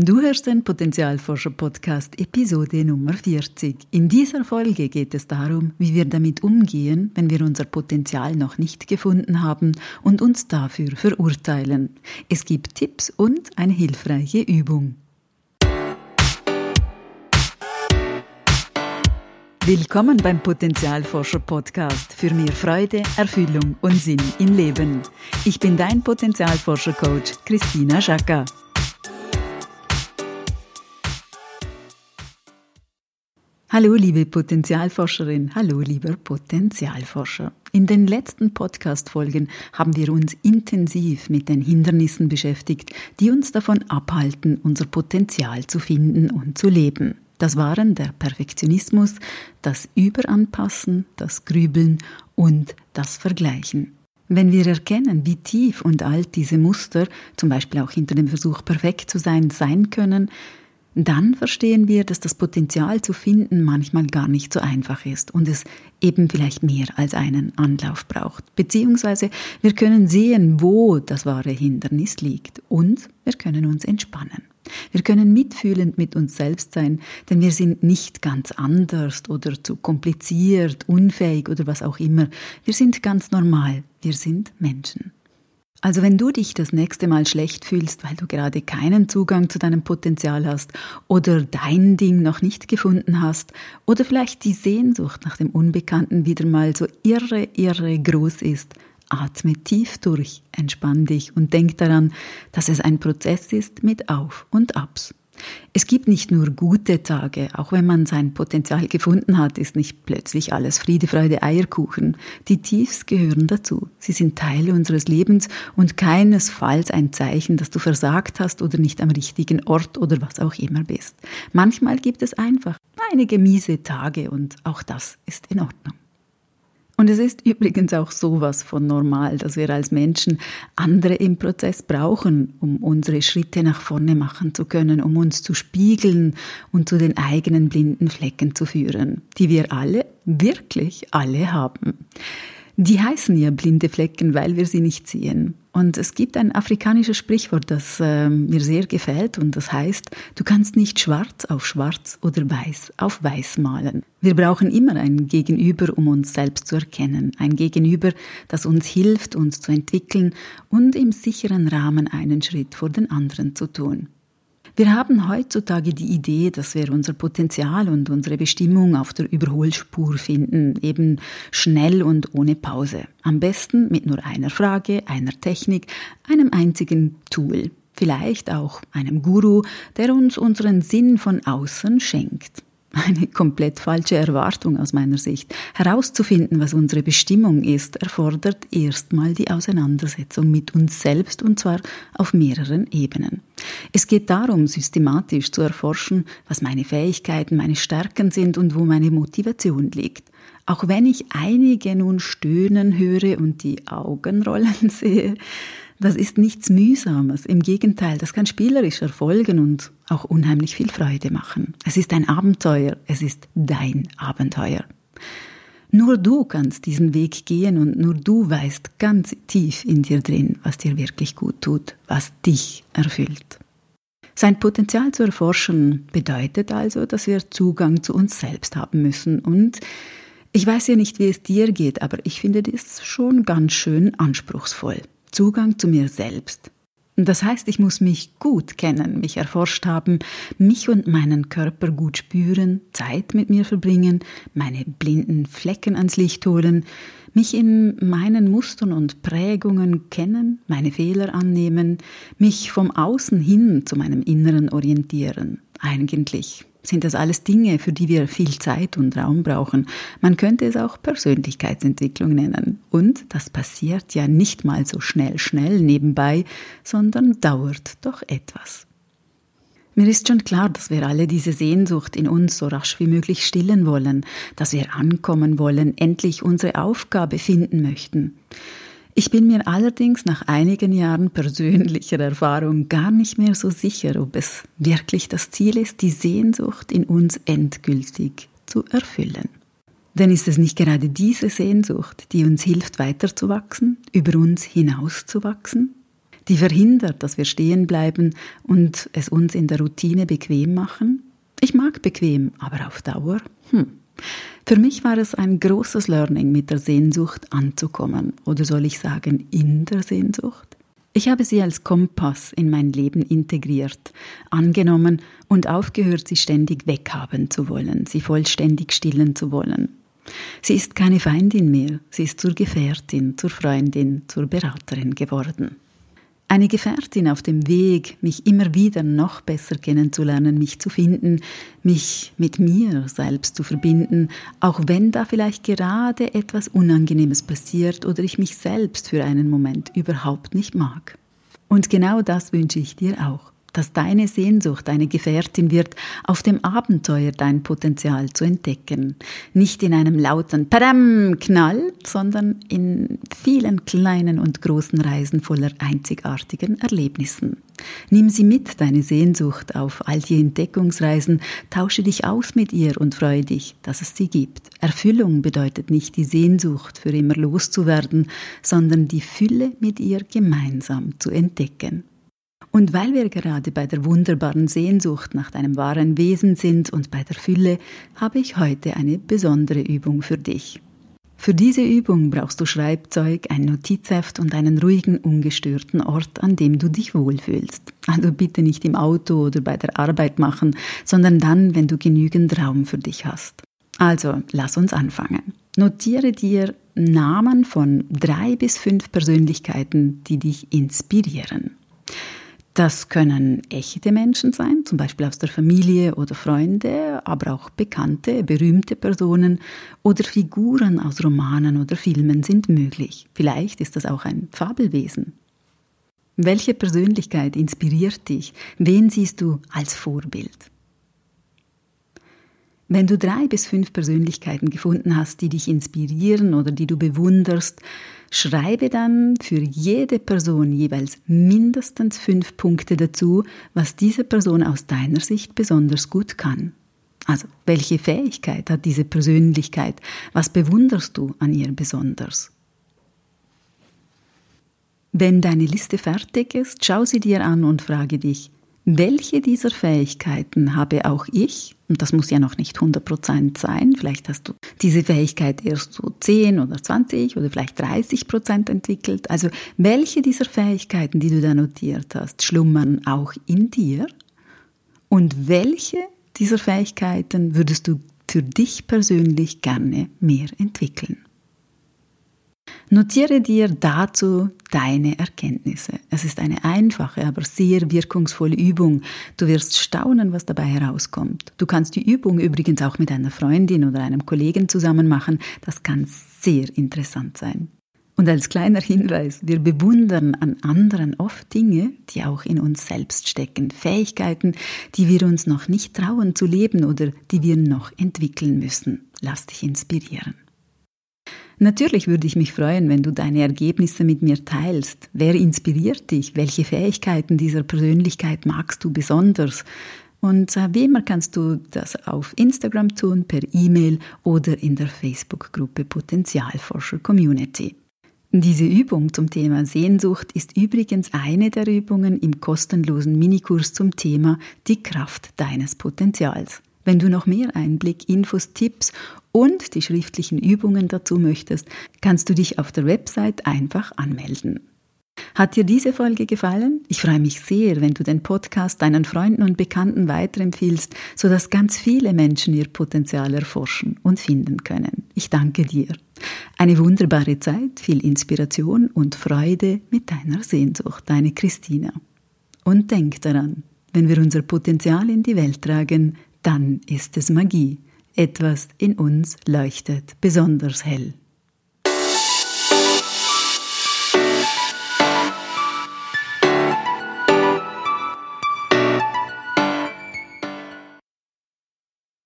Du hörst den Potenzialforscher Podcast Episode Nummer 40. In dieser Folge geht es darum, wie wir damit umgehen, wenn wir unser Potenzial noch nicht gefunden haben und uns dafür verurteilen. Es gibt Tipps und eine hilfreiche Übung. Willkommen beim Potenzialforscher Podcast für mehr Freude, Erfüllung und Sinn im Leben. Ich bin dein Potenzialforscher Coach Christina Schaka. Hallo liebe Potenzialforscherin, hallo lieber Potenzialforscher. In den letzten Podcast-Folgen haben wir uns intensiv mit den Hindernissen beschäftigt, die uns davon abhalten, unser Potenzial zu finden und zu leben. Das waren der Perfektionismus, das Überanpassen, das Grübeln und das Vergleichen. Wenn wir erkennen, wie tief und alt diese Muster, zum Beispiel auch hinter dem Versuch perfekt zu sein, sein können, dann verstehen wir, dass das Potenzial zu finden manchmal gar nicht so einfach ist und es eben vielleicht mehr als einen Anlauf braucht. Beziehungsweise wir können sehen, wo das wahre Hindernis liegt und wir können uns entspannen. Wir können mitfühlend mit uns selbst sein, denn wir sind nicht ganz anders oder zu kompliziert, unfähig oder was auch immer. Wir sind ganz normal. Wir sind Menschen. Also wenn du dich das nächste Mal schlecht fühlst, weil du gerade keinen Zugang zu deinem Potenzial hast oder dein Ding noch nicht gefunden hast oder vielleicht die Sehnsucht nach dem Unbekannten wieder mal so irre, irre groß ist, atme tief durch, entspann dich und denk daran, dass es ein Prozess ist mit Auf und Abs. Es gibt nicht nur gute Tage, auch wenn man sein Potenzial gefunden hat, ist nicht plötzlich alles Friede, Freude, Eierkuchen. Die Tiefs gehören dazu. Sie sind Teile unseres Lebens und keinesfalls ein Zeichen, dass du versagt hast oder nicht am richtigen Ort oder was auch immer bist. Manchmal gibt es einfach einige miese Tage und auch das ist in Ordnung. Und es ist übrigens auch sowas von normal, dass wir als Menschen andere im Prozess brauchen, um unsere Schritte nach vorne machen zu können, um uns zu spiegeln und zu den eigenen blinden Flecken zu führen, die wir alle, wirklich alle haben. Die heißen ja blinde Flecken, weil wir sie nicht sehen. Und es gibt ein afrikanisches Sprichwort, das äh, mir sehr gefällt und das heißt, du kannst nicht schwarz auf schwarz oder weiß auf weiß malen. Wir brauchen immer ein Gegenüber, um uns selbst zu erkennen. Ein Gegenüber, das uns hilft, uns zu entwickeln und im sicheren Rahmen einen Schritt vor den anderen zu tun. Wir haben heutzutage die Idee, dass wir unser Potenzial und unsere Bestimmung auf der Überholspur finden, eben schnell und ohne Pause. Am besten mit nur einer Frage, einer Technik, einem einzigen Tool. Vielleicht auch einem Guru, der uns unseren Sinn von außen schenkt. Eine komplett falsche Erwartung aus meiner Sicht. Herauszufinden, was unsere Bestimmung ist, erfordert erstmal die Auseinandersetzung mit uns selbst und zwar auf mehreren Ebenen. Es geht darum, systematisch zu erforschen, was meine Fähigkeiten, meine Stärken sind und wo meine Motivation liegt. Auch wenn ich einige nun stöhnen höre und die Augen rollen sehe, das ist nichts Mühsames. Im Gegenteil, das kann spielerisch erfolgen und auch unheimlich viel Freude machen. Es ist ein Abenteuer. Es ist dein Abenteuer. Nur du kannst diesen Weg gehen und nur du weißt ganz tief in dir drin, was dir wirklich gut tut, was dich erfüllt. Sein Potenzial zu erforschen bedeutet also, dass wir Zugang zu uns selbst haben müssen und ich weiß ja nicht, wie es dir geht, aber ich finde das schon ganz schön anspruchsvoll. Zugang zu mir selbst. Das heißt, ich muss mich gut kennen, mich erforscht haben, mich und meinen Körper gut spüren, Zeit mit mir verbringen, meine blinden Flecken ans Licht holen, mich in meinen Mustern und Prägungen kennen, meine Fehler annehmen, mich vom Außen hin zu meinem Inneren orientieren. Eigentlich sind das alles Dinge, für die wir viel Zeit und Raum brauchen. Man könnte es auch Persönlichkeitsentwicklung nennen. Und das passiert ja nicht mal so schnell, schnell nebenbei, sondern dauert doch etwas. Mir ist schon klar, dass wir alle diese Sehnsucht in uns so rasch wie möglich stillen wollen, dass wir ankommen wollen, endlich unsere Aufgabe finden möchten. Ich bin mir allerdings nach einigen Jahren persönlicher Erfahrung gar nicht mehr so sicher, ob es wirklich das Ziel ist, die Sehnsucht in uns endgültig zu erfüllen. Denn ist es nicht gerade diese Sehnsucht, die uns hilft, weiterzuwachsen, über uns hinauszuwachsen? die verhindert, dass wir stehen bleiben und es uns in der Routine bequem machen? Ich mag bequem, aber auf Dauer? Hm. Für mich war es ein großes Learning, mit der Sehnsucht anzukommen. Oder soll ich sagen, in der Sehnsucht? Ich habe sie als Kompass in mein Leben integriert, angenommen und aufgehört, sie ständig weghaben zu wollen, sie vollständig stillen zu wollen. Sie ist keine Feindin mehr, sie ist zur Gefährtin, zur Freundin, zur Beraterin geworden. Eine Gefährtin auf dem Weg, mich immer wieder noch besser kennenzulernen, mich zu finden, mich mit mir selbst zu verbinden, auch wenn da vielleicht gerade etwas Unangenehmes passiert oder ich mich selbst für einen Moment überhaupt nicht mag. Und genau das wünsche ich dir auch dass deine Sehnsucht eine Gefährtin wird, auf dem Abenteuer dein Potenzial zu entdecken. Nicht in einem lauten Padam-Knall, sondern in vielen kleinen und großen Reisen voller einzigartigen Erlebnissen. Nimm sie mit, deine Sehnsucht, auf all die Entdeckungsreisen, tausche dich aus mit ihr und freue dich, dass es sie gibt. Erfüllung bedeutet nicht die Sehnsucht, für immer loszuwerden, sondern die Fülle mit ihr gemeinsam zu entdecken. Und weil wir gerade bei der wunderbaren Sehnsucht nach deinem wahren Wesen sind und bei der Fülle, habe ich heute eine besondere Übung für dich. Für diese Übung brauchst du Schreibzeug, ein Notizheft und einen ruhigen, ungestörten Ort, an dem du dich wohlfühlst. Also bitte nicht im Auto oder bei der Arbeit machen, sondern dann, wenn du genügend Raum für dich hast. Also, lass uns anfangen. Notiere dir Namen von drei bis fünf Persönlichkeiten, die dich inspirieren. Das können echte Menschen sein, zum Beispiel aus der Familie oder Freunde, aber auch bekannte, berühmte Personen oder Figuren aus Romanen oder Filmen sind möglich. Vielleicht ist das auch ein Fabelwesen. Welche Persönlichkeit inspiriert dich? Wen siehst du als Vorbild? Wenn du drei bis fünf Persönlichkeiten gefunden hast, die dich inspirieren oder die du bewunderst, schreibe dann für jede Person jeweils mindestens fünf Punkte dazu, was diese Person aus deiner Sicht besonders gut kann. Also, welche Fähigkeit hat diese Persönlichkeit? Was bewunderst du an ihr besonders? Wenn deine Liste fertig ist, schau sie dir an und frage dich, welche dieser Fähigkeiten habe auch ich? Und das muss ja noch nicht 100% sein. Vielleicht hast du diese Fähigkeit erst so 10 oder 20 oder vielleicht 30% entwickelt. Also welche dieser Fähigkeiten, die du da notiert hast, schlummern auch in dir? Und welche dieser Fähigkeiten würdest du für dich persönlich gerne mehr entwickeln? Notiere dir dazu deine Erkenntnisse. Es ist eine einfache, aber sehr wirkungsvolle Übung. Du wirst staunen, was dabei herauskommt. Du kannst die Übung übrigens auch mit einer Freundin oder einem Kollegen zusammen machen. Das kann sehr interessant sein. Und als kleiner Hinweis, wir bewundern an anderen oft Dinge, die auch in uns selbst stecken, Fähigkeiten, die wir uns noch nicht trauen zu leben oder die wir noch entwickeln müssen. Lass dich inspirieren. Natürlich würde ich mich freuen, wenn du deine Ergebnisse mit mir teilst. Wer inspiriert dich? Welche Fähigkeiten dieser Persönlichkeit magst du besonders? Und äh, wie immer kannst du das auf Instagram tun, per E-Mail oder in der Facebook-Gruppe Potenzialforscher Community. Diese Übung zum Thema Sehnsucht ist übrigens eine der Übungen im kostenlosen Minikurs zum Thema Die Kraft deines Potenzials. Wenn du noch mehr Einblick, Infos, Tipps und die schriftlichen Übungen dazu möchtest, kannst du dich auf der Website einfach anmelden. Hat dir diese Folge gefallen? Ich freue mich sehr, wenn du den Podcast deinen Freunden und Bekannten weiterempfiehlst, sodass ganz viele Menschen ihr Potenzial erforschen und finden können. Ich danke dir. Eine wunderbare Zeit, viel Inspiration und Freude mit deiner Sehnsucht, deine Christina. Und denk daran, wenn wir unser Potenzial in die Welt tragen, dann ist es Magie. Etwas in uns leuchtet besonders hell.